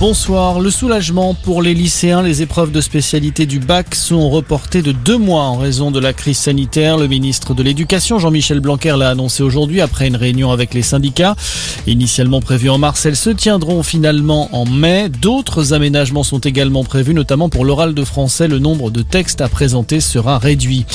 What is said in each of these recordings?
Bonsoir. Le soulagement pour les lycéens. Les épreuves de spécialité du bac sont reportées de deux mois en raison de la crise sanitaire. Le ministre de l'Éducation, Jean-Michel Blanquer, l'a annoncé aujourd'hui après une réunion avec les syndicats. Initialement prévues en mars, elles se tiendront finalement en mai. D'autres aménagements sont également prévus, notamment pour l'oral de français. Le nombre de textes à présenter sera réduit.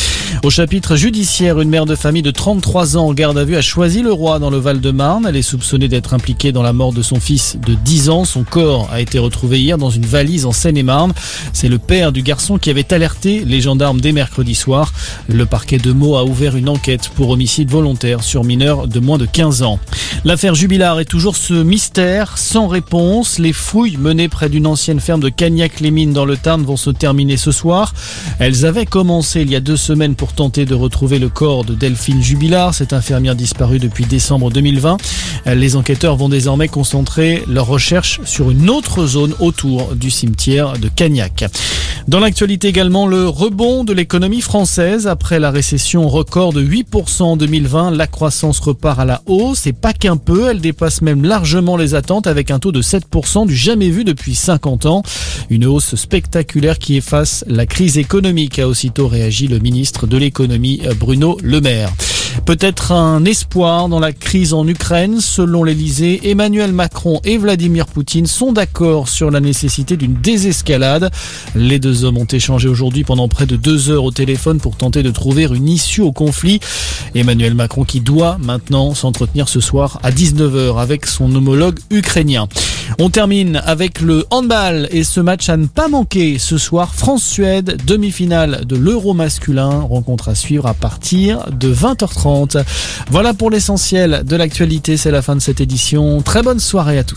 Au chapitre judiciaire, une mère de famille de 33 ans en garde à vue a choisi le roi dans le Val-de-Marne. Elle est soupçonnée d'être impliquée dans la mort de son fils de 10 ans. Son corps a été retrouvé hier dans une valise en Seine-et-Marne. C'est le père du garçon qui avait alerté les gendarmes dès mercredi soir. Le parquet de Meaux a ouvert une enquête pour homicide volontaire sur mineurs de moins de 15 ans. L'affaire Jubilard est toujours ce mystère sans réponse. Les fouilles menées près d'une ancienne ferme de Cagnac-les-Mines dans le Tarn vont se terminer ce soir. Elles avaient commencé il y a deux semaines pour tenter de retrouver le corps de Delphine Jubilard, cette infirmière disparue depuis décembre 2020. Les enquêteurs vont désormais concentrer leurs recherches sur une autre autour du cimetière de Cagnac. Dans l'actualité également, le rebond de l'économie française après la récession record de 8% en 2020. La croissance repart à la hausse et pas qu'un peu, elle dépasse même largement les attentes avec un taux de 7% du jamais vu depuis 50 ans. Une hausse spectaculaire qui efface la crise économique, a aussitôt réagi le ministre de l'économie Bruno Le Maire. Peut-être un espoir dans la crise en Ukraine. Selon l'Elysée, Emmanuel Macron et Vladimir Poutine sont d'accord sur la nécessité d'une désescalade. Les deux hommes ont échangé aujourd'hui pendant près de deux heures au téléphone pour tenter de trouver une issue au conflit. Emmanuel Macron qui doit maintenant s'entretenir ce soir à 19h avec son homologue ukrainien. On termine avec le handball et ce match à ne pas manquer ce soir France-Suède, demi-finale de l'Euro masculin, rencontre à suivre à partir de 20h30. Voilà pour l'essentiel de l'actualité, c'est la fin de cette édition. Très bonne soirée à tous.